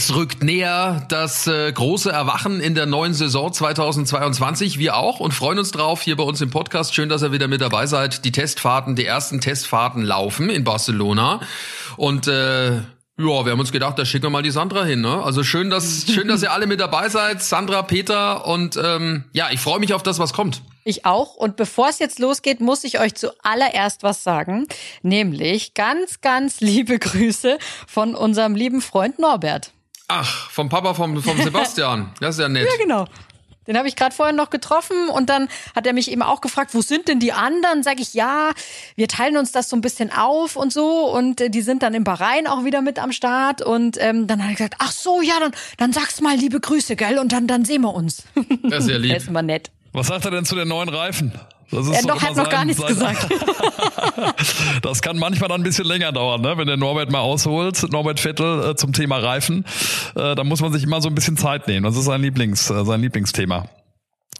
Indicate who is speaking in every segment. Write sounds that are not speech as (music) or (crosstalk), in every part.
Speaker 1: Es rückt näher das äh, große Erwachen in der neuen Saison 2022. Wir auch und freuen uns drauf hier bei uns im Podcast. Schön, dass ihr wieder mit dabei seid. Die Testfahrten, die ersten Testfahrten laufen in Barcelona. Und äh, ja, wir haben uns gedacht, da schicken wir mal die Sandra hin. Ne? Also schön, dass (laughs) schön, dass ihr alle mit dabei seid, Sandra, Peter und ähm, ja, ich freue mich auf das, was kommt.
Speaker 2: Ich auch. Und bevor es jetzt losgeht, muss ich euch zuallererst was sagen. Nämlich ganz, ganz liebe (laughs) Grüße von unserem lieben Freund Norbert.
Speaker 1: Ach, vom Papa vom, vom (laughs) Sebastian. Das ist ja nett.
Speaker 2: Ja, genau. Den habe ich gerade vorher noch getroffen und dann hat er mich eben auch gefragt, wo sind denn die anderen? Sag ich, ja, wir teilen uns das so ein bisschen auf und so und äh, die sind dann im Bahrain auch wieder mit am Start und ähm, dann hat er gesagt, ach so, ja, dann, dann sag's mal liebe Grüße, gell? Und dann, dann sehen wir uns.
Speaker 1: Das ist ja (laughs) lieb.
Speaker 2: Das ist immer nett.
Speaker 3: Was sagt er denn zu den neuen Reifen?
Speaker 2: Das ist er noch, hat noch gar nichts gesagt. (laughs)
Speaker 3: das kann manchmal dann ein bisschen länger dauern, ne? wenn der Norbert mal ausholt, Norbert Vettel äh, zum Thema Reifen. Äh, da muss man sich immer so ein bisschen Zeit nehmen. Das ist sein Lieblings, äh, sein Lieblingsthema.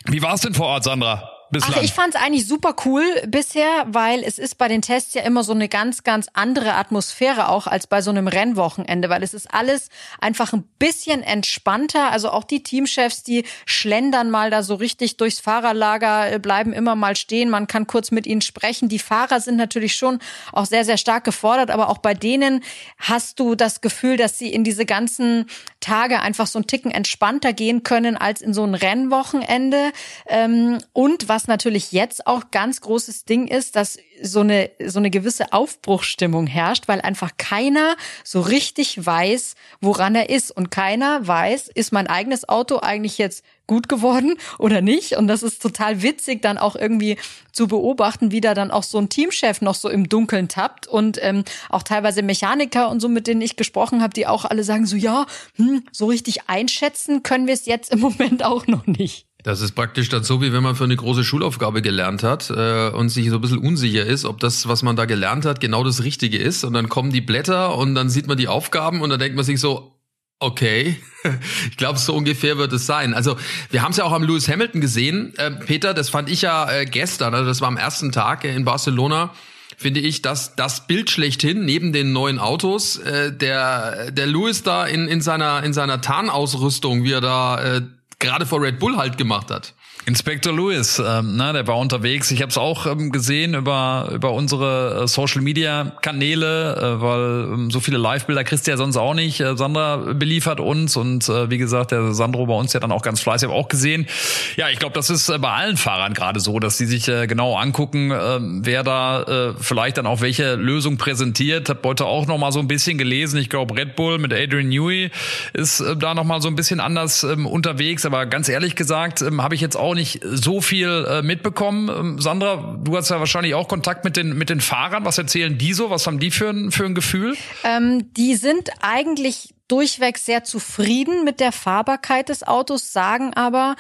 Speaker 3: Wie war es denn vor Ort, Sandra? Bislang.
Speaker 2: Ach, ich fand es eigentlich super cool bisher, weil es ist bei den Tests ja immer so eine ganz, ganz andere Atmosphäre auch als bei so einem Rennwochenende, weil es ist alles einfach ein bisschen entspannter. Also auch die Teamchefs, die schlendern mal da so richtig durchs Fahrerlager, äh, bleiben immer mal stehen. Man kann kurz mit ihnen sprechen. Die Fahrer sind natürlich schon auch sehr, sehr stark gefordert, aber auch bei denen hast du das Gefühl, dass sie in diese ganzen Tage einfach so ein Ticken entspannter gehen können als in so ein Rennwochenende. Ähm, und was was natürlich jetzt auch ganz großes Ding ist, dass so eine, so eine gewisse Aufbruchsstimmung herrscht, weil einfach keiner so richtig weiß, woran er ist. Und keiner weiß, ist mein eigenes Auto eigentlich jetzt gut geworden (laughs) oder nicht. Und das ist total witzig, dann auch irgendwie zu beobachten, wie da dann auch so ein Teamchef noch so im Dunkeln tappt und ähm, auch teilweise Mechaniker und so, mit denen ich gesprochen habe, die auch alle sagen so, ja, hm, so richtig einschätzen können wir es jetzt im (laughs) Moment auch noch nicht.
Speaker 1: Das ist praktisch dann so, wie wenn man für eine große Schulaufgabe gelernt hat äh, und sich so ein bisschen unsicher ist, ob das, was man da gelernt hat, genau das Richtige ist. Und dann kommen die Blätter und dann sieht man die Aufgaben und dann denkt man sich so, okay, (laughs) ich glaube, so ungefähr wird es sein. Also wir haben es ja auch am Lewis Hamilton gesehen. Äh, Peter, das fand ich ja äh, gestern, also das war am ersten Tag in Barcelona finde ich, dass das Bild schlechthin neben den neuen Autos, äh, der der Lewis da in in seiner in seiner Tarnausrüstung, wie er da äh, gerade vor Red Bull halt gemacht hat.
Speaker 3: Inspector Lewis, ähm, ne, der war unterwegs. Ich habe es auch ähm, gesehen über über unsere äh, Social Media Kanäle, äh, weil ähm, so viele Live-Bilder kriegst du ja sonst auch nicht. Äh, Sandra beliefert uns und äh, wie gesagt, der Sandro bei uns ja dann auch ganz fleißig, auch gesehen. Ja, ich glaube, das ist äh, bei allen Fahrern gerade so, dass sie sich äh, genau angucken, äh, wer da äh, vielleicht dann auch welche Lösung präsentiert. Hab heute auch noch mal so ein bisschen gelesen. Ich glaube, Red Bull mit Adrian Newey ist äh, da noch mal so ein bisschen anders ähm, unterwegs. Aber ganz ehrlich gesagt, ähm, habe ich jetzt auch nicht so viel äh, mitbekommen. Ähm, Sandra, du hast ja wahrscheinlich auch Kontakt mit den, mit den Fahrern. Was erzählen die so? Was haben die für ein, für ein Gefühl?
Speaker 2: Ähm, die sind eigentlich durchweg sehr zufrieden mit der Fahrbarkeit des Autos, sagen aber,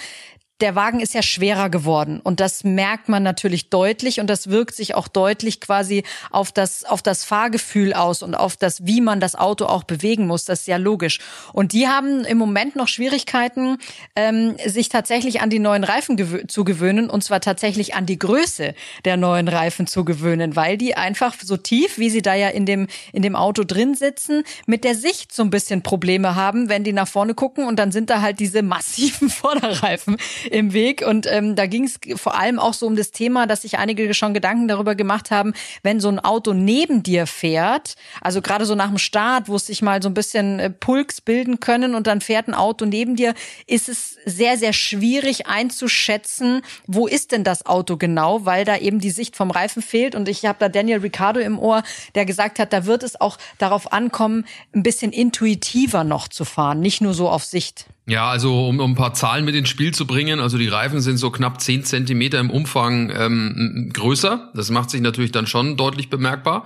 Speaker 2: der Wagen ist ja schwerer geworden. Und das merkt man natürlich deutlich. Und das wirkt sich auch deutlich quasi auf das auf das Fahrgefühl aus und auf das wie man das Auto auch bewegen muss. Das ist ja logisch. Und die haben im Moment noch Schwierigkeiten ähm, sich tatsächlich an die neuen Reifen zu gewöhnen. Und zwar tatsächlich an die Größe der neuen Reifen zu gewöhnen. Weil die einfach so tief wie sie da ja in dem in dem Auto drin sitzen mit der Sicht so ein bisschen Probleme haben wenn die nach vorne gucken. Und dann sind da halt diese massiven (laughs) Vorderreifen im Weg. Und ähm, da ging es vor allem auch so um das Thema, dass sich einige schon Gedanken darüber gemacht haben, wenn so ein Auto neben dir fährt, also gerade so nach dem Start, wo sich mal so ein bisschen äh, Pulks bilden können und dann fährt ein Auto neben dir, ist es sehr, sehr schwierig einzuschätzen, wo ist denn das Auto genau, weil da eben die Sicht vom Reifen fehlt. Und ich habe da Daniel Ricciardo im Ohr, der gesagt hat, da wird es auch darauf ankommen, ein bisschen intuitiver noch zu fahren, nicht nur so auf Sicht.
Speaker 1: Ja, also um, um ein paar Zahlen mit ins Spiel zu bringen, also die Reifen sind so knapp zehn Zentimeter im Umfang ähm, größer. Das macht sich natürlich dann schon deutlich bemerkbar.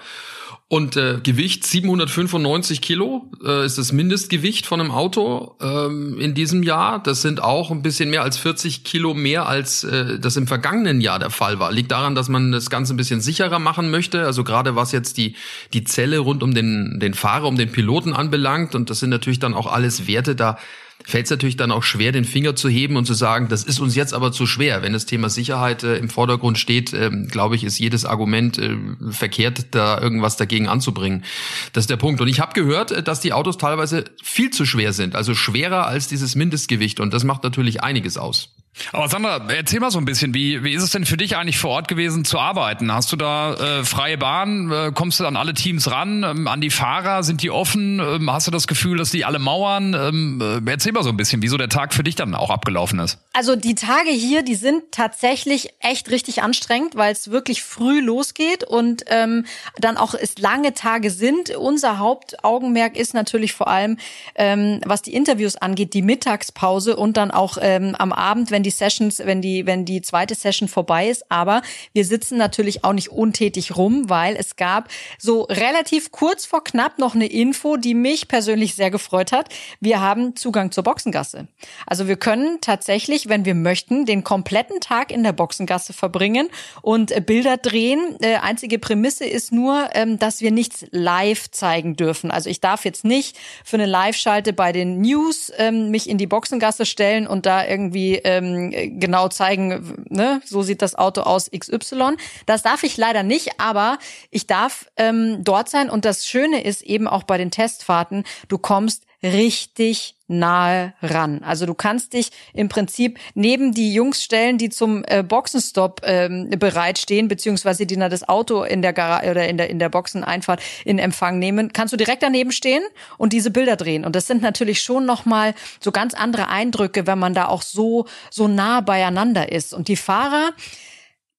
Speaker 1: Und äh, Gewicht 795 Kilo äh, ist das Mindestgewicht von einem Auto ähm, in diesem Jahr. Das sind auch ein bisschen mehr als 40 Kilo mehr, als äh, das im vergangenen Jahr der Fall war. Liegt daran, dass man das Ganze ein bisschen sicherer machen möchte. Also gerade was jetzt die, die Zelle rund um den, den Fahrer, um den Piloten anbelangt. Und das sind natürlich dann auch alles Werte, da fällt es natürlich dann auch schwer, den Finger zu heben und zu sagen, das ist uns jetzt aber zu schwer. Wenn das Thema Sicherheit äh, im Vordergrund steht, äh, glaube ich, ist jedes Argument äh, verkehrt, da irgendwas dagegen anzubringen. Das ist der Punkt. Und ich habe gehört, äh, dass die Autos teilweise viel zu schwer sind, also schwerer als dieses Mindestgewicht. Und das macht natürlich einiges aus.
Speaker 3: Aber Sandra, erzähl mal so ein bisschen, wie, wie ist es denn für dich eigentlich vor Ort gewesen zu arbeiten? Hast du da äh, freie Bahn? Äh, kommst du an alle Teams ran? Ähm, an die Fahrer? Sind die offen? Ähm, hast du das Gefühl, dass die alle mauern? Ähm, äh, erzähl mal so ein bisschen, wieso der Tag für dich dann auch abgelaufen ist.
Speaker 2: Also die Tage hier, die sind tatsächlich echt richtig anstrengend, weil es wirklich früh losgeht und ähm, dann auch es lange Tage sind. Unser Hauptaugenmerk ist natürlich vor allem, ähm, was die Interviews angeht, die Mittagspause und dann auch ähm, am Abend, wenn wenn die Sessions, wenn die, wenn die zweite Session vorbei ist. Aber wir sitzen natürlich auch nicht untätig rum, weil es gab so relativ kurz vor knapp noch eine Info, die mich persönlich sehr gefreut hat. Wir haben Zugang zur Boxengasse. Also wir können tatsächlich, wenn wir möchten, den kompletten Tag in der Boxengasse verbringen und äh, Bilder drehen. Äh, einzige Prämisse ist nur, ähm, dass wir nichts live zeigen dürfen. Also ich darf jetzt nicht für eine Live-Schalte bei den News ähm, mich in die Boxengasse stellen und da irgendwie ähm, ähm, genau zeigen, ne, so sieht das Auto aus XY. Das darf ich leider nicht, aber ich darf ähm, dort sein. Und das Schöne ist eben auch bei den Testfahrten, du kommst richtig nahe ran. Also du kannst dich im Prinzip neben die Jungs stellen, die zum äh, Boxenstopp ähm, bereitstehen, beziehungsweise die dann das Auto in der Garage oder in der in der Boxeneinfahrt in Empfang nehmen, kannst du direkt daneben stehen und diese Bilder drehen. Und das sind natürlich schon noch mal so ganz andere Eindrücke, wenn man da auch so so nah beieinander ist. Und die Fahrer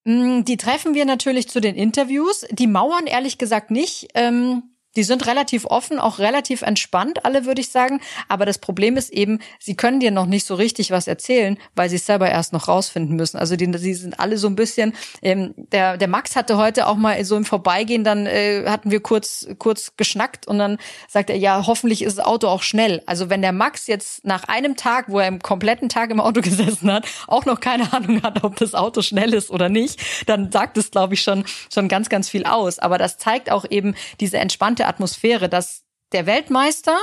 Speaker 2: mh, die treffen wir natürlich zu den Interviews. Die mauern ehrlich gesagt nicht. Ähm, die sind relativ offen, auch relativ entspannt, alle würde ich sagen. Aber das Problem ist eben, sie können dir noch nicht so richtig was erzählen, weil sie es selber erst noch rausfinden müssen. Also die, die sind alle so ein bisschen. Ähm, der, der Max hatte heute auch mal so im Vorbeigehen, dann äh, hatten wir kurz kurz geschnackt und dann sagt er, ja, hoffentlich ist das Auto auch schnell. Also wenn der Max jetzt nach einem Tag, wo er im kompletten Tag im Auto (laughs) gesessen hat, auch noch keine Ahnung hat, ob das Auto schnell ist oder nicht, dann sagt es, glaube ich, schon schon ganz ganz viel aus. Aber das zeigt auch eben diese entspannte gute Atmosphäre, dass der Weltmeister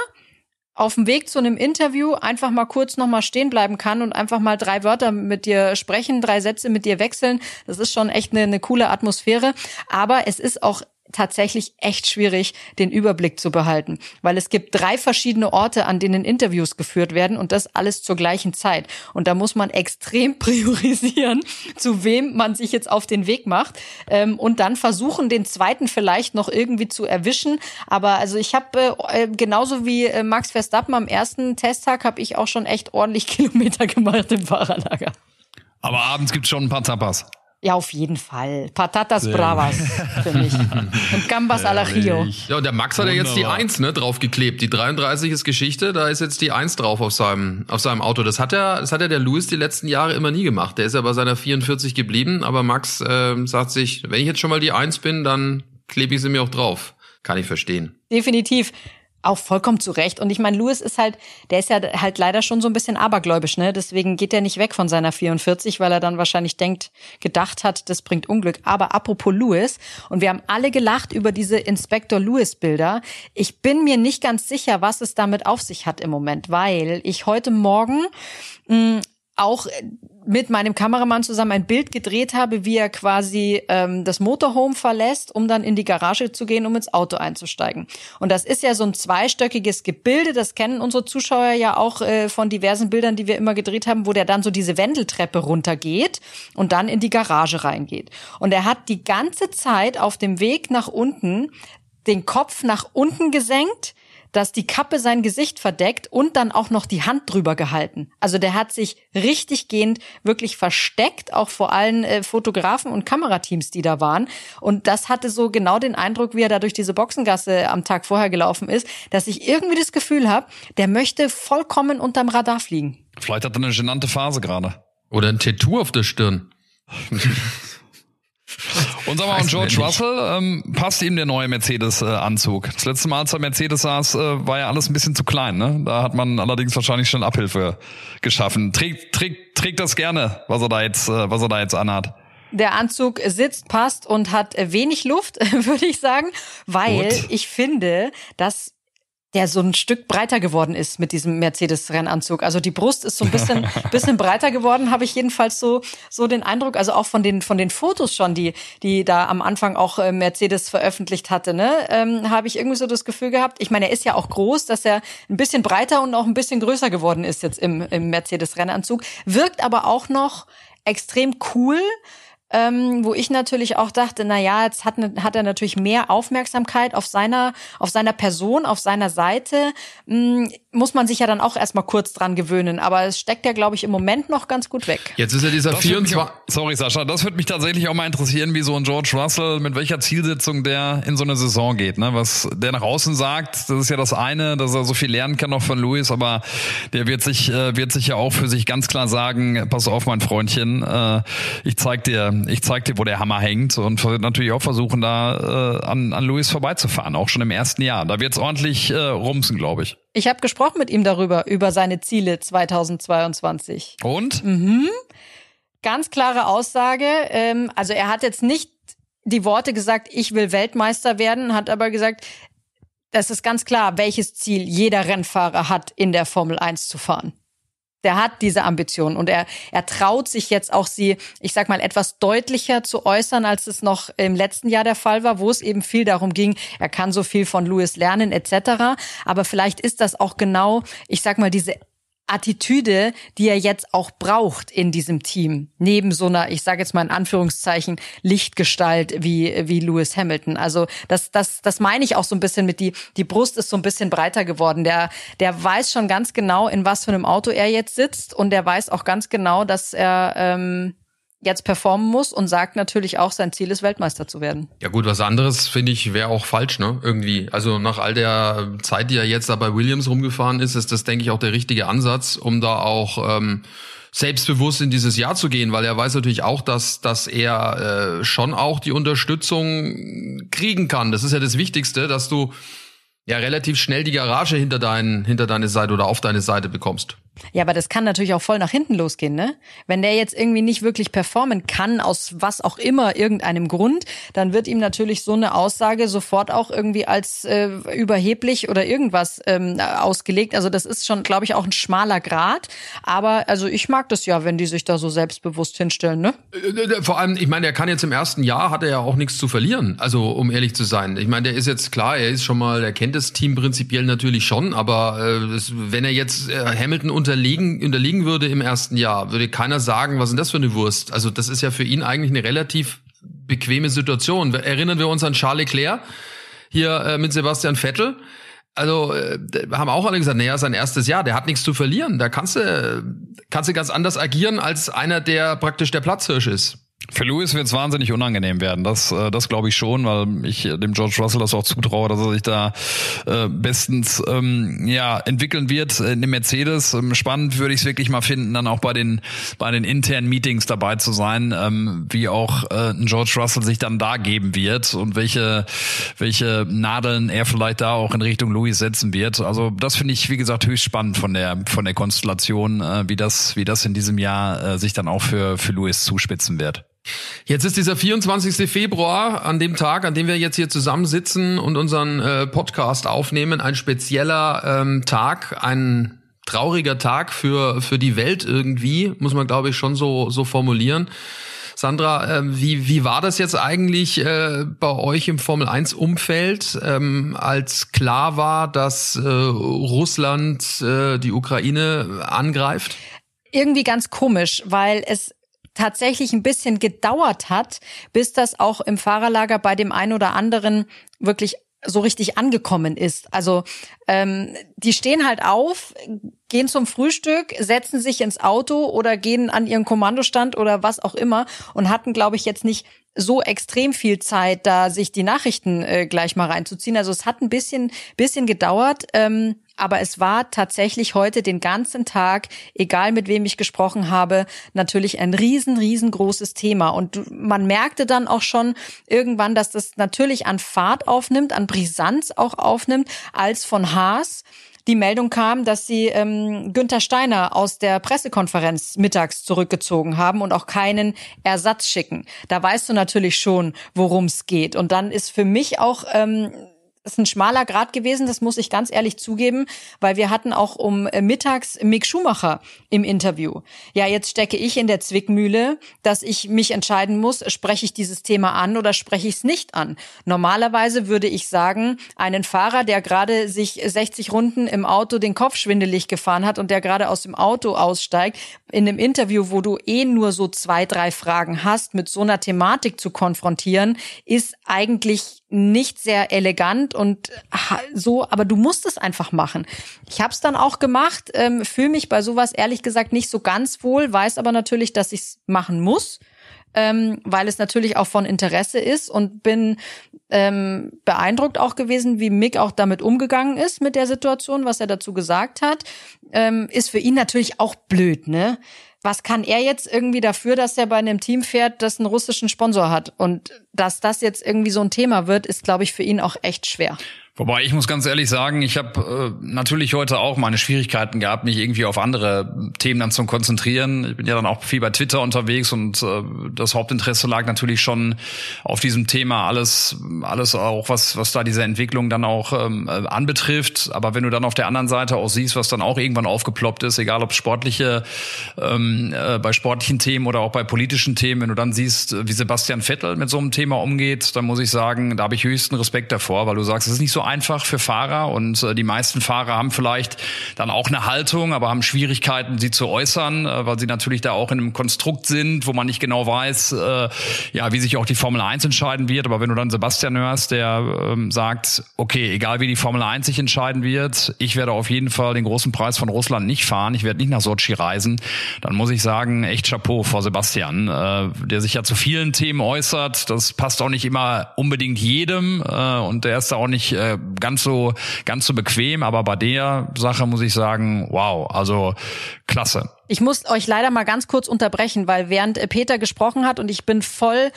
Speaker 2: auf dem Weg zu einem Interview einfach mal kurz noch mal stehen bleiben kann und einfach mal drei Wörter mit dir sprechen, drei Sätze mit dir wechseln. Das ist schon echt eine, eine coole Atmosphäre. Aber es ist auch tatsächlich echt schwierig, den Überblick zu behalten, weil es gibt drei verschiedene Orte, an denen Interviews geführt werden und das alles zur gleichen Zeit. Und da muss man extrem (laughs) priorisieren, zu wem man sich jetzt auf den Weg macht ähm, und dann versuchen, den zweiten vielleicht noch irgendwie zu erwischen. Aber also ich habe äh, genauso wie äh, Max Verstappen am ersten Testtag habe ich auch schon echt ordentlich (laughs) Kilometer gemacht im Fahrerlager.
Speaker 3: Aber abends gibt's schon ein paar Tapas.
Speaker 2: Ja, auf jeden Fall. Patatas Sehr Bravas für mich. (laughs) Und Gambas al Rio.
Speaker 1: Ja, und der Max hat ja jetzt die 1 ne, draufgeklebt. Die 33 ist Geschichte, da ist jetzt die 1 drauf auf seinem, auf seinem Auto. Das hat ja, das hat ja der Louis die letzten Jahre immer nie gemacht. Der ist ja bei seiner 44 geblieben, aber Max äh, sagt sich, wenn ich jetzt schon mal die 1 bin, dann klebe ich sie mir auch drauf. Kann ich verstehen.
Speaker 2: Definitiv. Auch vollkommen zu Recht. Und ich meine, Louis ist halt, der ist ja halt leider schon so ein bisschen abergläubisch, ne? Deswegen geht er nicht weg von seiner 44, weil er dann wahrscheinlich denkt, gedacht hat, das bringt Unglück. Aber apropos Louis, und wir haben alle gelacht über diese Inspector Louis Bilder. Ich bin mir nicht ganz sicher, was es damit auf sich hat im Moment, weil ich heute Morgen mh, auch mit meinem Kameramann zusammen ein Bild gedreht habe, wie er quasi ähm, das Motorhome verlässt, um dann in die Garage zu gehen, um ins Auto einzusteigen. Und das ist ja so ein zweistöckiges Gebilde, das kennen unsere Zuschauer ja auch äh, von diversen Bildern, die wir immer gedreht haben, wo der dann so diese Wendeltreppe runtergeht und dann in die Garage reingeht. Und er hat die ganze Zeit auf dem Weg nach unten den Kopf nach unten gesenkt, dass die Kappe sein Gesicht verdeckt und dann auch noch die Hand drüber gehalten. Also der hat sich richtig gehend wirklich versteckt, auch vor allen äh, Fotografen und Kamerateams, die da waren. Und das hatte so genau den Eindruck, wie er da durch diese Boxengasse am Tag vorher gelaufen ist, dass ich irgendwie das Gefühl habe, der möchte vollkommen unterm Radar fliegen.
Speaker 3: Vielleicht hat er eine genannte Phase gerade.
Speaker 1: Oder ein Tattoo auf der Stirn. (laughs)
Speaker 3: Und sag mal, und George Russell, ähm, passt ihm der neue Mercedes-Anzug? das letzte Mal, als er Mercedes saß, äh, war ja alles ein bisschen zu klein. Ne? Da hat man allerdings wahrscheinlich schon Abhilfe geschaffen. Trägt, trägt, trägt das gerne, was er da jetzt, äh, was er da jetzt anhat.
Speaker 2: Der Anzug sitzt, passt und hat wenig Luft, (laughs) würde ich sagen, weil Gut. ich finde, dass der so ein Stück breiter geworden ist mit diesem Mercedes-Rennanzug. Also die Brust ist so ein bisschen, (laughs) bisschen breiter geworden, habe ich jedenfalls so, so den Eindruck. Also auch von den, von den Fotos schon, die, die da am Anfang auch äh, Mercedes veröffentlicht hatte, ne, ähm, habe ich irgendwie so das Gefühl gehabt. Ich meine, er ist ja auch groß, dass er ein bisschen breiter und auch ein bisschen größer geworden ist jetzt im, im Mercedes-Rennanzug. Wirkt aber auch noch extrem cool ähm, wo ich natürlich auch dachte, na ja, jetzt hat, ne, hat er natürlich mehr Aufmerksamkeit auf seiner, auf seiner Person, auf seiner Seite. Hm, muss man sich ja dann auch erstmal kurz dran gewöhnen. Aber es steckt ja, glaube ich, im Moment noch ganz gut weg.
Speaker 1: Jetzt ist ja dieser 24.
Speaker 3: Auch, sorry, Sascha, das würde mich tatsächlich auch mal interessieren, wie so ein George Russell, mit welcher Zielsetzung der in so eine Saison geht. Ne? Was der nach außen sagt, das ist ja das eine, dass er so viel lernen kann noch von Lewis, aber der wird sich, äh, wird sich ja auch für sich ganz klar sagen, pass auf, mein Freundchen, äh, ich zeig dir, ich zeig dir, wo der Hammer hängt und natürlich auch versuchen, da äh, an, an Lewis vorbeizufahren, auch schon im ersten Jahr. Da wird's ordentlich äh, rumsen, glaube ich.
Speaker 2: Ich habe gesprochen mit ihm darüber, über seine Ziele 2022.
Speaker 3: Und?
Speaker 2: Mhm. Ganz klare Aussage. Ähm, also er hat jetzt nicht die Worte gesagt, ich will Weltmeister werden, hat aber gesagt, das ist ganz klar, welches Ziel jeder Rennfahrer hat, in der Formel 1 zu fahren der hat diese Ambition und er, er traut sich jetzt auch sie, ich sag mal, etwas deutlicher zu äußern, als es noch im letzten Jahr der Fall war, wo es eben viel darum ging, er kann so viel von Lewis lernen etc. Aber vielleicht ist das auch genau, ich sag mal, diese Attitüde, die er jetzt auch braucht in diesem Team, neben so einer, ich sage jetzt mal in Anführungszeichen, Lichtgestalt wie wie Lewis Hamilton. Also das das das meine ich auch so ein bisschen mit die die Brust ist so ein bisschen breiter geworden. Der der weiß schon ganz genau, in was für einem Auto er jetzt sitzt und der weiß auch ganz genau, dass er ähm, jetzt performen muss und sagt natürlich auch, sein Ziel ist, Weltmeister zu werden.
Speaker 1: Ja gut, was anderes finde ich wäre auch falsch, ne? Irgendwie. Also nach all der Zeit, die er jetzt da bei Williams rumgefahren ist, ist das, denke ich, auch der richtige Ansatz, um da auch ähm, selbstbewusst in dieses Jahr zu gehen, weil er weiß natürlich auch, dass, dass er äh, schon auch die Unterstützung kriegen kann. Das ist ja das Wichtigste, dass du ja relativ schnell die Garage hinter, dein, hinter deine Seite oder auf deine Seite bekommst.
Speaker 2: Ja, aber das kann natürlich auch voll nach hinten losgehen, ne? Wenn der jetzt irgendwie nicht wirklich performen kann, aus was auch immer, irgendeinem Grund, dann wird ihm natürlich so eine Aussage sofort auch irgendwie als äh, überheblich oder irgendwas ähm, ausgelegt. Also das ist schon, glaube ich, auch ein schmaler Grad. Aber also ich mag das ja, wenn die sich da so selbstbewusst hinstellen, ne?
Speaker 1: Äh, äh, vor allem, ich meine, er kann jetzt im ersten Jahr, hat er ja auch nichts zu verlieren. Also um ehrlich zu sein. Ich meine, der ist jetzt klar, er ist schon mal, er kennt das Team prinzipiell natürlich schon, aber äh, wenn er jetzt äh, Hamilton unter unterlegen, unterliegen würde im ersten Jahr, würde keiner sagen, was ist denn das für eine Wurst? Also das ist ja für ihn eigentlich eine relativ bequeme Situation. Erinnern wir uns an Charles Leclerc hier äh, mit Sebastian Vettel. Also äh, haben auch alle gesagt, naja, sein erstes Jahr, der hat nichts zu verlieren. Da kannst du, kannst du ganz anders agieren als einer, der praktisch der Platzhirsch ist.
Speaker 3: Für Lewis wird es wahnsinnig unangenehm werden. Das, äh, das glaube ich schon, weil ich dem George Russell das auch zutraue, dass er sich da äh, bestens ähm, ja entwickeln wird in dem Mercedes. Ähm, spannend würde ich es wirklich mal finden, dann auch bei den bei den internen Meetings dabei zu sein, ähm, wie auch äh, George Russell sich dann da geben wird und welche welche Nadeln er vielleicht da auch in Richtung Lewis setzen wird. Also das finde ich wie gesagt höchst spannend von der von der Konstellation, äh, wie das wie das in diesem Jahr äh, sich dann auch für für Lewis zuspitzen wird.
Speaker 1: Jetzt ist dieser 24. Februar, an dem Tag, an dem wir jetzt hier zusammensitzen und unseren äh, Podcast aufnehmen, ein spezieller ähm, Tag, ein trauriger Tag für, für die Welt irgendwie, muss man glaube ich schon so, so formulieren. Sandra, äh, wie, wie war das jetzt eigentlich äh, bei euch im Formel 1 Umfeld, ähm, als klar war, dass äh, Russland äh, die Ukraine angreift?
Speaker 2: Irgendwie ganz komisch, weil es tatsächlich ein bisschen gedauert hat, bis das auch im Fahrerlager bei dem einen oder anderen wirklich so richtig angekommen ist. Also ähm, die stehen halt auf, gehen zum Frühstück, setzen sich ins Auto oder gehen an ihren Kommandostand oder was auch immer und hatten, glaube ich, jetzt nicht so extrem viel Zeit, da sich die Nachrichten äh, gleich mal reinzuziehen. Also es hat ein bisschen, bisschen gedauert. Ähm, aber es war tatsächlich heute den ganzen Tag, egal mit wem ich gesprochen habe, natürlich ein riesen, riesengroßes Thema. Und man merkte dann auch schon irgendwann, dass das natürlich an Fahrt aufnimmt, an Brisanz auch aufnimmt, als von Haas die Meldung kam, dass sie ähm, Günther Steiner aus der Pressekonferenz mittags zurückgezogen haben und auch keinen Ersatz schicken. Da weißt du natürlich schon, worum es geht. Und dann ist für mich auch ähm, ist ein schmaler Grad gewesen, das muss ich ganz ehrlich zugeben, weil wir hatten auch um äh, mittags Mick Schumacher im Interview. Ja, jetzt stecke ich in der Zwickmühle, dass ich mich entscheiden muss, spreche ich dieses Thema an oder spreche ich es nicht an. Normalerweise würde ich sagen, einen Fahrer, der gerade sich 60 Runden im Auto den Kopf schwindelig gefahren hat und der gerade aus dem Auto aussteigt, in einem Interview, wo du eh nur so zwei, drei Fragen hast, mit so einer Thematik zu konfrontieren, ist eigentlich nicht sehr elegant und so, aber du musst es einfach machen. Ich habe es dann auch gemacht, ähm, fühle mich bei sowas ehrlich gesagt nicht so ganz wohl, weiß aber natürlich, dass ich es machen muss, ähm, weil es natürlich auch von Interesse ist und bin ähm, beeindruckt auch gewesen, wie Mick auch damit umgegangen ist mit der Situation, was er dazu gesagt hat. Ähm, ist für ihn natürlich auch blöd, ne? Was kann er jetzt irgendwie dafür, dass er bei einem Team fährt, das einen russischen Sponsor hat? Und dass das jetzt irgendwie so ein Thema wird, ist, glaube ich, für ihn auch echt schwer.
Speaker 3: Wobei ich muss ganz ehrlich sagen, ich habe äh, natürlich heute auch meine Schwierigkeiten gehabt, mich irgendwie auf andere Themen dann zu konzentrieren. Ich bin ja dann auch viel bei Twitter unterwegs und äh, das Hauptinteresse lag natürlich schon auf diesem Thema alles, alles auch was was da diese Entwicklung dann auch ähm, äh, anbetrifft. Aber wenn du dann auf der anderen Seite auch siehst, was dann auch irgendwann aufgeploppt ist, egal ob sportliche ähm, äh, bei sportlichen Themen oder auch bei politischen Themen, wenn du dann siehst, wie Sebastian Vettel mit so einem Thema umgeht, dann muss ich sagen, da habe ich höchsten Respekt davor, weil du sagst, es ist nicht so einfach für Fahrer und äh, die meisten Fahrer haben vielleicht dann auch eine Haltung, aber haben Schwierigkeiten, sie zu äußern, äh, weil sie natürlich da auch in einem Konstrukt sind, wo man nicht genau weiß, äh, ja, wie sich auch die Formel 1 entscheiden wird. Aber wenn du dann Sebastian hörst, der ähm, sagt, okay, egal wie die Formel 1 sich entscheiden wird, ich werde auf jeden Fall den großen Preis von Russland nicht fahren, ich werde nicht nach Sochi reisen, dann muss ich sagen, echt Chapeau vor Sebastian, äh, der sich ja zu vielen Themen äußert. Das passt auch nicht immer unbedingt jedem äh, und der ist da auch nicht äh, ganz so, ganz so bequem, aber bei der Sache muss ich sagen, wow, also klasse.
Speaker 2: Ich muss euch leider mal ganz kurz unterbrechen, weil während Peter gesprochen hat und ich bin voll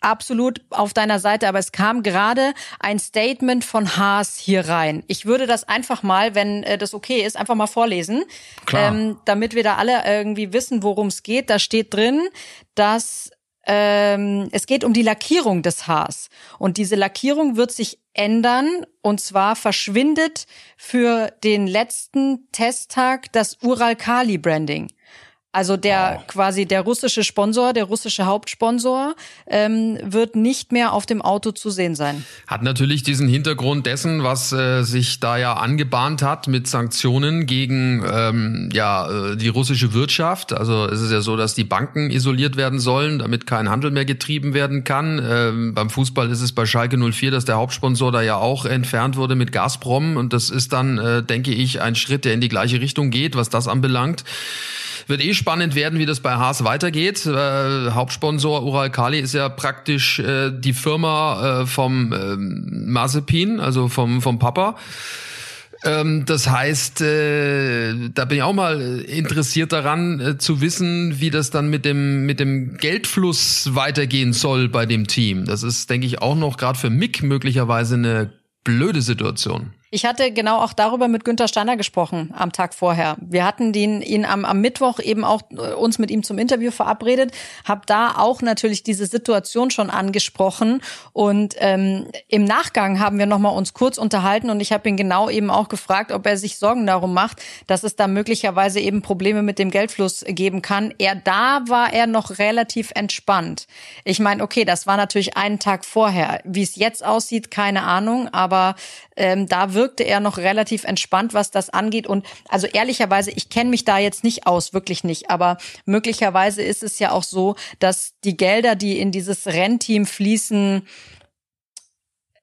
Speaker 2: absolut auf deiner Seite, aber es kam gerade ein Statement von Haas hier rein. Ich würde das einfach mal, wenn äh, das okay ist, einfach mal vorlesen, ähm, damit wir da alle irgendwie wissen, worum es geht. Da steht drin, dass ähm, es geht um die Lackierung des Haars. Und diese Lackierung wird sich ändern. Und zwar verschwindet für den letzten Testtag das Ural-Kali-Branding. Also der wow. quasi der russische Sponsor, der russische Hauptsponsor, ähm, wird nicht mehr auf dem Auto zu sehen sein.
Speaker 1: Hat natürlich diesen Hintergrund dessen, was äh, sich da ja angebahnt hat mit Sanktionen gegen ähm, ja äh, die russische Wirtschaft. Also es ist ja so, dass die Banken isoliert werden sollen, damit kein Handel mehr getrieben werden kann. Ähm, beim Fußball ist es bei Schalke 04, dass der Hauptsponsor da ja auch entfernt wurde mit Gazprom und das ist dann, äh, denke ich, ein Schritt, der in die gleiche Richtung geht, was das anbelangt. Wird eh spannend werden, wie das bei Haas weitergeht. Äh, Hauptsponsor Ural Kali ist ja praktisch äh, die Firma äh, vom äh, Mazepin, also vom, vom Papa ähm, das heißt, äh, da bin ich auch mal interessiert daran äh, zu wissen, wie das dann mit dem mit dem Geldfluss weitergehen soll bei dem Team. Das ist, denke ich, auch noch gerade für Mick möglicherweise eine blöde Situation.
Speaker 2: Ich hatte genau auch darüber mit Günter Steiner gesprochen am Tag vorher. Wir hatten den, ihn am, am Mittwoch eben auch äh, uns mit ihm zum Interview verabredet, habe da auch natürlich diese Situation schon angesprochen und ähm, im Nachgang haben wir noch mal uns kurz unterhalten und ich habe ihn genau eben auch gefragt, ob er sich Sorgen darum macht, dass es da möglicherweise eben Probleme mit dem Geldfluss geben kann. Er da war er noch relativ entspannt. Ich meine, okay, das war natürlich einen Tag vorher. Wie es jetzt aussieht, keine Ahnung, aber ähm, da wirkte er noch relativ entspannt, was das angeht. Und also ehrlicherweise, ich kenne mich da jetzt nicht aus, wirklich nicht. Aber möglicherweise ist es ja auch so, dass die Gelder, die in dieses Rennteam fließen,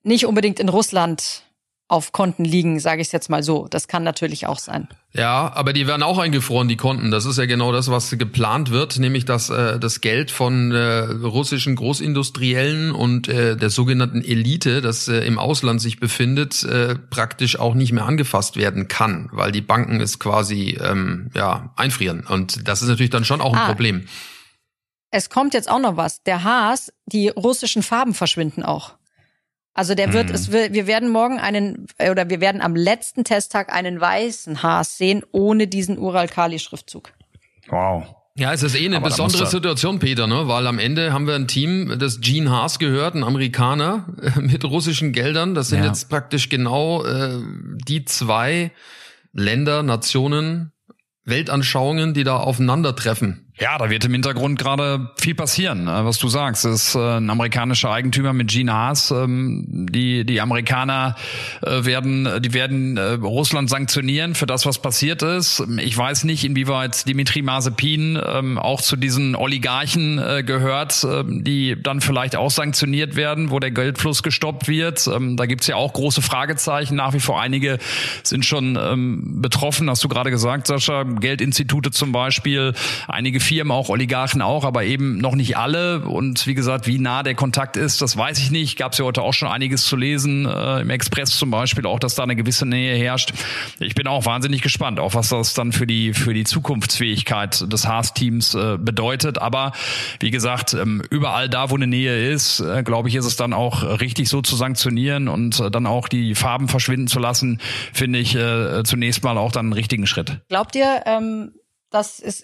Speaker 2: nicht unbedingt in Russland auf Konten liegen, sage ich jetzt mal so. Das kann natürlich auch sein.
Speaker 1: Ja, aber die werden auch eingefroren, die Konten. Das ist ja genau das, was geplant wird, nämlich dass äh, das Geld von äh, russischen Großindustriellen und äh, der sogenannten Elite, das äh, im Ausland sich befindet, äh, praktisch auch nicht mehr angefasst werden kann, weil die Banken es quasi ähm, ja einfrieren. Und das ist natürlich dann schon auch ein ah. Problem.
Speaker 2: Es kommt jetzt auch noch was. Der Haas, die russischen Farben verschwinden auch. Also der wird, mhm. es will, wir werden morgen einen, äh, oder wir werden am letzten Testtag einen weißen Haas sehen, ohne diesen Ural-Kali-Schriftzug.
Speaker 3: Wow.
Speaker 1: Ja, es ist eh eine Aber besondere Situation, Peter, ne? weil am Ende haben wir ein Team, das Gene Haas gehört, ein Amerikaner (laughs) mit russischen Geldern. Das sind ja. jetzt praktisch genau äh, die zwei Länder, Nationen, Weltanschauungen, die da aufeinandertreffen.
Speaker 3: Ja, da wird im Hintergrund gerade viel passieren, ne? was du sagst. Ist äh, ein amerikanischer Eigentümer mit Gene Haas. Ähm, die, die Amerikaner äh, werden, die werden äh, Russland sanktionieren für das, was passiert ist. Ich weiß nicht, inwieweit Dimitri Mazepin ähm, auch zu diesen Oligarchen gehört, ähm, die dann vielleicht auch sanktioniert werden, wo der Geldfluss gestoppt wird. Da gibt's ja auch große Fragezeichen. Nach wie vor einige sind schon betroffen, hast du gerade gesagt, Sascha. Geldinstitute zum Beispiel, einige Firmen auch, Oligarchen auch, aber eben noch nicht alle. Und wie gesagt, wie nah der Kontakt ist, das weiß ich nicht. Gab es ja heute auch schon einiges zu lesen, äh, im Express zum Beispiel, auch, dass da eine gewisse Nähe herrscht. Ich bin auch wahnsinnig gespannt, auch was das dann für die, für die Zukunftsfähigkeit des Haas-Teams äh, bedeutet. Aber wie gesagt, ähm, überall da, wo eine Nähe ist, äh, glaube ich, ist es dann auch richtig so zu sanktionieren und äh, dann auch die Farben verschwinden zu lassen, finde ich äh, zunächst mal auch dann einen richtigen Schritt.
Speaker 2: Glaubt ihr, ähm, dass es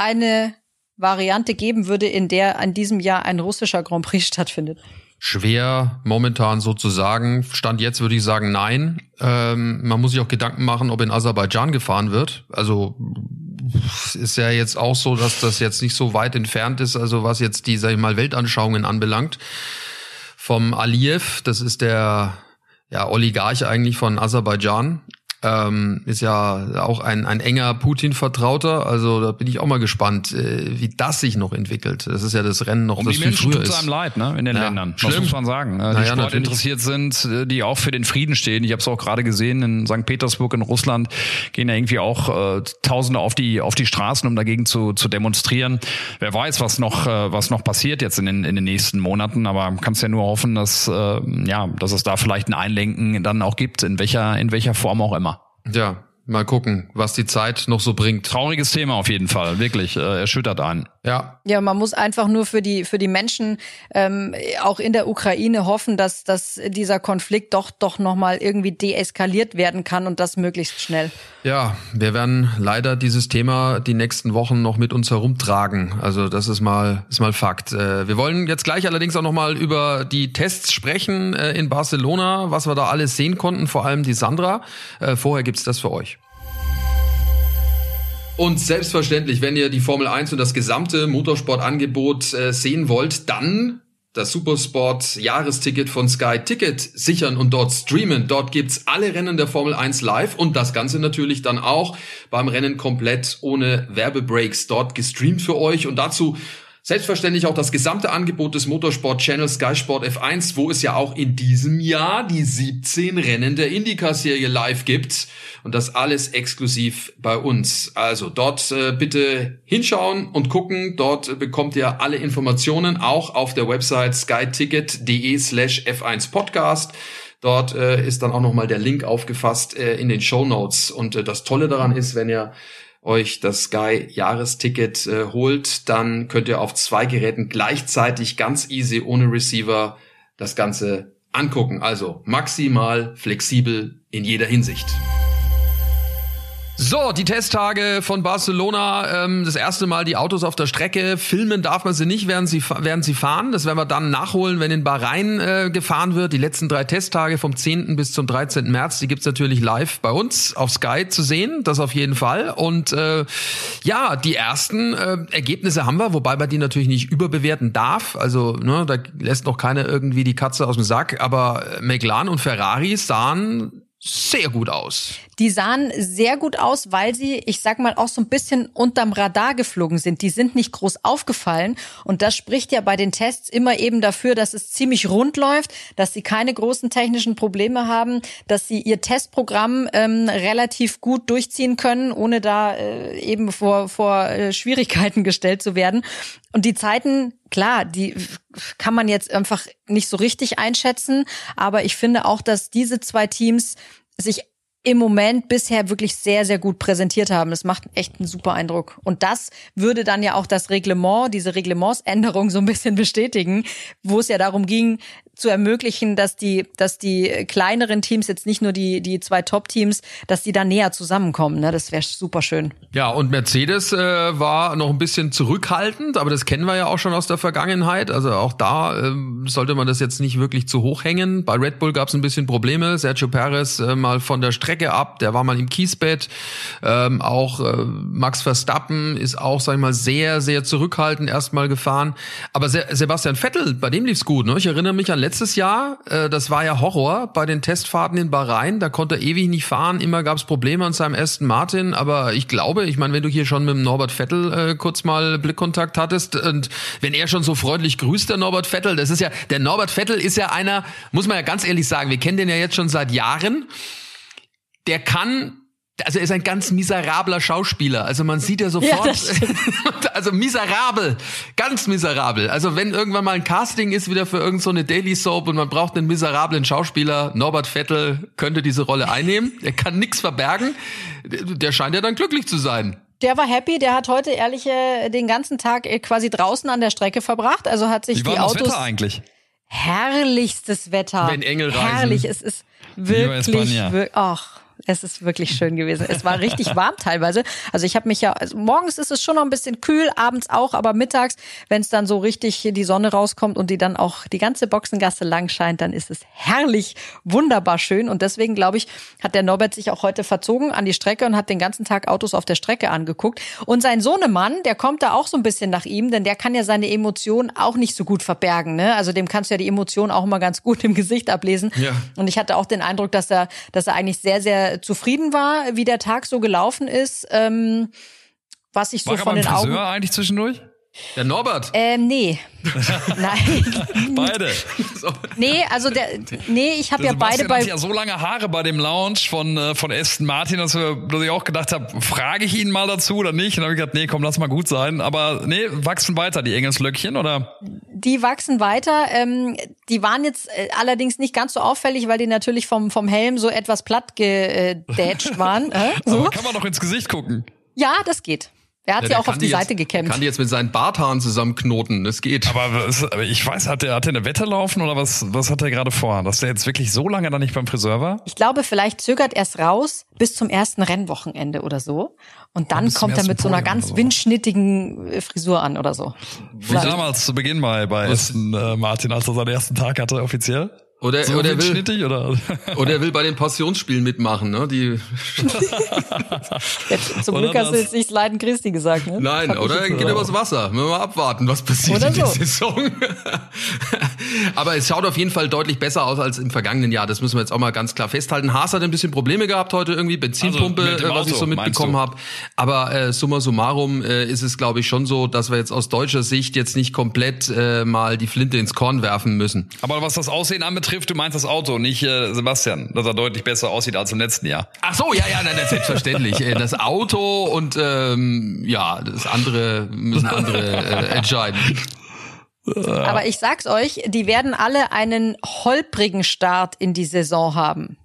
Speaker 2: irgendeine Variante geben würde, in der in diesem Jahr ein russischer Grand Prix stattfindet?
Speaker 1: Schwer momentan sozusagen. Stand jetzt würde ich sagen nein. Ähm, man muss sich auch Gedanken machen, ob in Aserbaidschan gefahren wird. Also ist ja jetzt auch so, dass das jetzt nicht so weit entfernt ist, also was jetzt die, sag ich mal, Weltanschauungen anbelangt. Vom Aliyev, das ist der ja, Oligarch eigentlich von Aserbaidschan, ähm, ist ja auch ein, ein enger Putin-Vertrauter. Also da bin ich auch mal gespannt, äh, wie das sich noch entwickelt. Das ist ja das Rennen noch,
Speaker 3: um
Speaker 1: das
Speaker 3: die
Speaker 1: viel
Speaker 3: Menschen
Speaker 1: früher
Speaker 3: ist. einem leid, ne, in den ja, Ländern. Schlimm. Das muss man sagen. Ne? Die naja, Sport interessiert sind, äh, die auch für den Frieden stehen. Ich habe es auch gerade gesehen in St. Petersburg in Russland gehen ja irgendwie auch äh, Tausende auf die auf die Straßen, um dagegen zu, zu demonstrieren. Wer weiß, was noch äh, was noch passiert jetzt in den in den nächsten Monaten. Aber kannst ja nur hoffen, dass äh, ja, dass es da vielleicht ein Einlenken dann auch gibt, in welcher in welcher Form auch immer.
Speaker 1: Ja, Mal gucken, was die Zeit noch so bringt.
Speaker 3: Trauriges Thema auf jeden Fall, wirklich äh, erschüttert einen.
Speaker 1: Ja.
Speaker 2: Ja, man muss einfach nur für die für die Menschen ähm, auch in der Ukraine hoffen, dass dass dieser Konflikt doch doch noch mal irgendwie deeskaliert werden kann und das möglichst schnell.
Speaker 1: Ja, wir werden leider dieses Thema die nächsten Wochen noch mit uns herumtragen. Also das ist mal ist mal Fakt. Äh, wir wollen jetzt gleich allerdings auch noch mal über die Tests sprechen äh, in Barcelona, was wir da alles sehen konnten, vor allem die Sandra. Äh, vorher gibt's das für euch. Und selbstverständlich, wenn ihr die Formel 1 und das gesamte Motorsportangebot äh, sehen wollt, dann das Supersport Jahresticket von Sky Ticket sichern und dort streamen. Dort gibt's alle Rennen der Formel 1 live und das Ganze natürlich dann auch beim Rennen komplett ohne Werbebreaks dort gestreamt für euch und dazu Selbstverständlich auch das gesamte Angebot des Motorsport Channels Sky Sport F1, wo es ja auch in diesem Jahr die 17 Rennen der IndyCar-Serie live gibt. Und das alles exklusiv bei uns. Also dort äh, bitte hinschauen und gucken. Dort bekommt ihr alle Informationen auch auf der Website skyticket.de slash F1 Podcast. Dort äh, ist dann auch nochmal der Link aufgefasst äh, in den Show Notes. Und äh, das Tolle daran ist, wenn ihr euch das Sky Jahresticket äh, holt, dann könnt ihr auf zwei Geräten gleichzeitig ganz easy ohne Receiver das Ganze angucken. Also maximal flexibel in jeder Hinsicht. So, die Testtage von Barcelona, ähm, das erste Mal die Autos auf der Strecke. Filmen darf man sie nicht, während sie, während sie fahren. Das werden wir dann nachholen, wenn in Bahrain äh, gefahren wird. Die letzten drei Testtage vom 10. bis zum 13. März, die gibt's natürlich live bei uns auf Sky zu sehen. Das auf jeden Fall. Und äh, ja, die ersten äh, Ergebnisse haben wir, wobei man die natürlich nicht überbewerten darf. Also ne, da lässt noch keiner irgendwie die Katze aus dem Sack. Aber McLaren und Ferrari sahen sehr gut aus.
Speaker 2: Die sahen sehr gut aus, weil sie, ich sag mal, auch so ein bisschen unterm Radar geflogen sind. Die sind nicht groß aufgefallen. Und das spricht ja bei den Tests immer eben dafür, dass es ziemlich rund läuft, dass sie keine großen technischen Probleme haben, dass sie ihr Testprogramm ähm, relativ gut durchziehen können, ohne da äh, eben vor, vor äh, Schwierigkeiten gestellt zu werden. Und die Zeiten, klar, die kann man jetzt einfach nicht so richtig einschätzen. Aber ich finde auch, dass diese zwei Teams sich im Moment bisher wirklich sehr, sehr gut präsentiert haben. Das macht echt einen super Eindruck. Und das würde dann ja auch das Reglement, diese Reglementsänderung so ein bisschen bestätigen, wo es ja darum ging, zu ermöglichen, dass die, dass die kleineren Teams, jetzt nicht nur die, die zwei Top-Teams, dass die da näher zusammenkommen. Ne? Das wäre super schön.
Speaker 1: Ja, und Mercedes äh, war noch ein bisschen zurückhaltend, aber das kennen wir ja auch schon aus der Vergangenheit. Also auch da äh, sollte man das jetzt nicht wirklich zu hoch hängen. Bei Red Bull gab es ein bisschen Probleme. Sergio Perez äh, mal von der Strecke ab, der war mal im Kiesbett. Ähm, auch äh, Max Verstappen ist auch, sag ich mal, sehr, sehr zurückhaltend erstmal gefahren. Aber Se Sebastian Vettel, bei dem lief's gut. Ne? Ich erinnere mich an letztes Jahr, äh, das war ja Horror bei den Testfahrten in Bahrain. Da konnte er ewig nicht fahren. Immer gab es Probleme an seinem Aston Martin. Aber ich glaube, ich meine, wenn du hier schon mit dem Norbert Vettel äh, kurz mal Blickkontakt hattest und wenn er schon so freundlich grüßt, der Norbert Vettel, das ist ja, der Norbert Vettel ist ja einer, muss man ja ganz ehrlich sagen, wir kennen den ja jetzt schon seit Jahren. Der kann also er ist ein ganz miserabler Schauspieler. Also man sieht ja sofort, ja, (laughs) also miserabel, ganz miserabel. Also wenn irgendwann mal ein Casting ist wieder für irgendeine so Daily Soap und man braucht einen miserablen Schauspieler, Norbert Vettel könnte diese Rolle einnehmen. Er kann nichts verbergen. Der scheint ja dann glücklich zu sein.
Speaker 2: Der war happy, der hat heute ehrlich äh, den ganzen Tag äh, quasi draußen an der Strecke verbracht. Also hat sich
Speaker 3: Wie war
Speaker 2: die Autos.
Speaker 3: Das Wetter eigentlich?
Speaker 2: Herrlichstes Wetter.
Speaker 1: Wenn Engel reisen.
Speaker 2: Herrlich, es ist wirklich, wirklich ach, es ist wirklich schön gewesen. Es war richtig warm teilweise. Also ich habe mich ja, also morgens ist es schon noch ein bisschen kühl, abends auch, aber mittags, wenn es dann so richtig die Sonne rauskommt und die dann auch die ganze Boxengasse lang scheint, dann ist es herrlich, wunderbar schön. Und deswegen, glaube ich, hat der Norbert sich auch heute verzogen an die Strecke und hat den ganzen Tag Autos auf der Strecke angeguckt. Und sein Sohnemann, der kommt da auch so ein bisschen nach ihm, denn der kann ja seine Emotionen auch nicht so gut verbergen. Ne? Also dem kannst du ja die Emotionen auch immer ganz gut im Gesicht ablesen. Ja. Und ich hatte auch den Eindruck, dass er, dass er eigentlich sehr, sehr zufrieden war, wie der Tag so gelaufen ist. Ähm, was ich so
Speaker 3: war
Speaker 2: von den
Speaker 3: Friseur
Speaker 2: Augen
Speaker 3: eigentlich zwischendurch?
Speaker 1: Der Norbert?
Speaker 2: Ähm, nee. (laughs) Nein.
Speaker 3: beide. (laughs)
Speaker 2: Nee, also der, nee, ich habe ja beide bei.
Speaker 3: ja so lange Haare bei dem Lounge von, äh, von Aston Martin, dass, wir, dass ich auch gedacht habe, frage ich ihn mal dazu oder nicht? Und dann habe ich gedacht, nee, komm, lass mal gut sein. Aber nee, wachsen weiter die Engelslöckchen, oder?
Speaker 2: Die wachsen weiter. Ähm, die waren jetzt äh, allerdings nicht ganz so auffällig, weil die natürlich vom, vom Helm so etwas platt gedätscht waren. (laughs) Äh, so.
Speaker 3: Aber kann man doch ins Gesicht gucken.
Speaker 2: Ja, das geht. Er hat ja, sie auch auf die, die Seite
Speaker 1: jetzt,
Speaker 2: gekämpft.
Speaker 1: Kann die jetzt mit seinen Barthaaren zusammenknoten, das geht.
Speaker 3: Aber ich weiß, hat er hat der eine Wette laufen oder was, was hat er gerade vor? Dass der jetzt wirklich so lange da nicht beim Friseur war?
Speaker 2: Ich glaube, vielleicht zögert er es raus bis zum ersten Rennwochenende oder so. Und dann kommt er mit so einer ganz so. windschnittigen äh, Frisur an oder so.
Speaker 3: Wie damals zu Beginn bei, bei Aston äh, Martin, als er seinen ersten Tag hatte, offiziell?
Speaker 1: Oder,
Speaker 3: so
Speaker 1: oder, will,
Speaker 3: oder? (laughs)
Speaker 1: oder er will bei den Passionsspielen mitmachen, ne? Die
Speaker 2: jetzt, zum Glück hast du jetzt nicht Leiden Christi gesagt, ne?
Speaker 1: Nein, oder er geht übers Wasser. Müssen wir mal abwarten, was passiert oder in der so. Saison. (laughs) Aber es schaut auf jeden Fall deutlich besser aus als im vergangenen Jahr. Das müssen wir jetzt auch mal ganz klar festhalten. Haas hat ein bisschen Probleme gehabt heute irgendwie, Benzinpumpe, also was Auto, ich so mitbekommen habe. Aber äh, summa summarum äh, ist es, glaube ich, schon so, dass wir jetzt aus deutscher Sicht jetzt nicht komplett äh, mal die Flinte ins Korn werfen müssen.
Speaker 3: Aber was das Aussehen anbetrifft, betrifft, du meinst das Auto, nicht äh, Sebastian, dass er deutlich besser aussieht als im letzten Jahr.
Speaker 1: Ach so, ja, ja, nein, nein selbstverständlich. Äh, das Auto und ähm, ja, das andere müssen andere äh, entscheiden.
Speaker 2: Aber ich sag's euch, die werden alle einen holprigen Start in die Saison haben.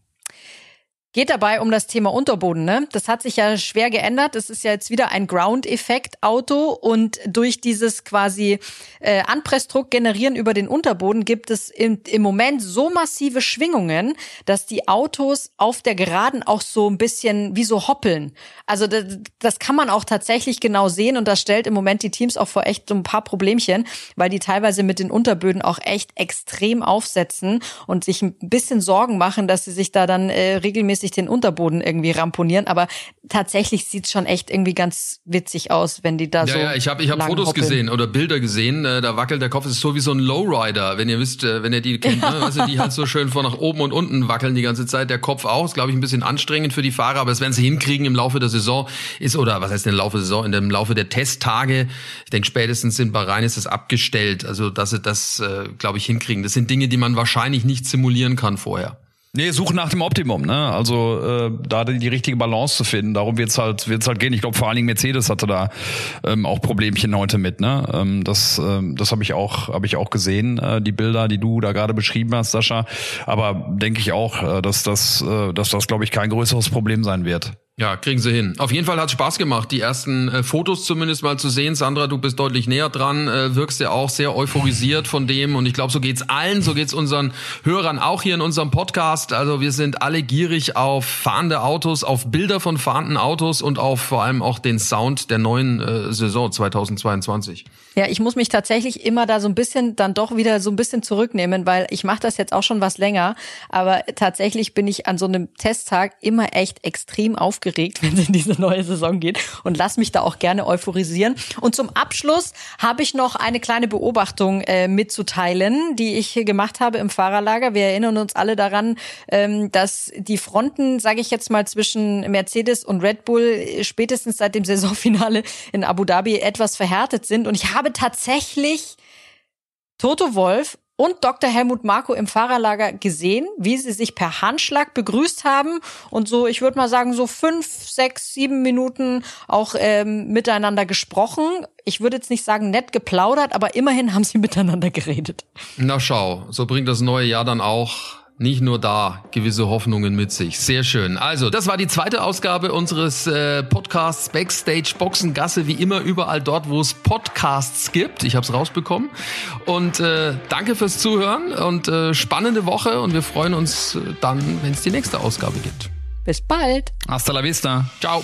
Speaker 2: Geht dabei um das Thema Unterboden. Ne? Das hat sich ja schwer geändert. Es ist ja jetzt wieder ein Ground-Effekt-Auto und durch dieses quasi äh, Anpressdruck generieren über den Unterboden gibt es im, im Moment so massive Schwingungen, dass die Autos auf der Geraden auch so ein bisschen wie so hoppeln. Also das, das kann man auch tatsächlich genau sehen und das stellt im Moment die Teams auch vor echt so ein paar Problemchen, weil die teilweise mit den Unterböden auch echt extrem aufsetzen und sich ein bisschen Sorgen machen, dass sie sich da dann äh, regelmäßig den Unterboden irgendwie ramponieren. Aber tatsächlich sieht's schon echt irgendwie ganz witzig aus, wenn die da
Speaker 1: ja,
Speaker 2: so.
Speaker 1: Ja, ich habe ich hab Fotos
Speaker 2: hoppeln.
Speaker 1: gesehen oder Bilder gesehen. Äh, da wackelt der Kopf. Es ist so wie so ein Lowrider, wenn ihr wisst, äh, wenn ihr die (laughs) kennt, ne? weißt du, die halt so schön von nach oben und unten wackeln die ganze Zeit. Der Kopf auch, ist glaube ich ein bisschen anstrengend für die Fahrer, aber das werden sie hinkriegen im Laufe der Saison. Ist oder was heißt im Laufe der Saison? In dem Laufe der Testtage. Ich denke, spätestens in Bahrain ist es abgestellt. Also dass sie das, äh, glaube ich, hinkriegen. Das sind Dinge, die man wahrscheinlich nicht simulieren kann vorher.
Speaker 3: Nee, suchen nach dem Optimum, ne? Also äh, da die, die richtige Balance zu finden. Darum wird's halt wird's halt gehen. Ich glaube vor allen Dingen Mercedes hatte da ähm, auch Problemchen heute mit, ne? Ähm, das ähm, das habe ich auch habe ich auch gesehen, äh, die Bilder, die du da gerade beschrieben hast, Sascha. Aber denke ich auch, äh, dass das äh, dass das glaube ich kein größeres Problem sein wird.
Speaker 1: Ja, kriegen sie hin. Auf jeden Fall hat Spaß gemacht, die ersten äh, Fotos zumindest mal zu sehen. Sandra, du bist deutlich näher dran, äh, wirkst ja auch sehr euphorisiert von dem. Und ich glaube, so geht's allen, so geht's unseren Hörern auch hier in unserem Podcast. Also wir sind alle gierig auf fahrende Autos, auf Bilder von fahrenden Autos und auf vor allem auch den Sound der neuen äh, Saison 2022.
Speaker 2: Ja, ich muss mich tatsächlich immer da so ein bisschen dann doch wieder so ein bisschen zurücknehmen, weil ich mache das jetzt auch schon was länger, aber tatsächlich bin ich an so einem Testtag immer echt extrem aufgeregt, (laughs) wenn es in diese neue Saison geht und lass mich da auch gerne euphorisieren. Und zum Abschluss habe ich noch eine kleine Beobachtung äh, mitzuteilen, die ich hier gemacht habe im Fahrerlager. Wir erinnern uns alle daran, ähm, dass die Fronten, sage ich jetzt mal, zwischen Mercedes und Red Bull spätestens seit dem Saisonfinale in Abu Dhabi etwas verhärtet sind und ich habe tatsächlich Toto Wolf und Dr. Helmut Marko im Fahrerlager gesehen, wie sie sich per Handschlag begrüßt haben und so, ich würde mal sagen, so fünf, sechs, sieben Minuten auch ähm, miteinander gesprochen. Ich würde jetzt nicht sagen nett geplaudert, aber immerhin haben sie (laughs) miteinander geredet.
Speaker 1: Na schau, so bringt das neue Jahr dann auch nicht nur da gewisse Hoffnungen mit sich. Sehr schön. Also, das war die zweite Ausgabe unseres äh, Podcasts Backstage Boxengasse, wie immer überall dort, wo es Podcasts gibt. Ich habe es rausbekommen. Und äh, danke fürs Zuhören und äh, spannende Woche und wir freuen uns äh, dann, wenn es die nächste Ausgabe gibt.
Speaker 2: Bis bald.
Speaker 3: Hasta la vista.
Speaker 1: Ciao.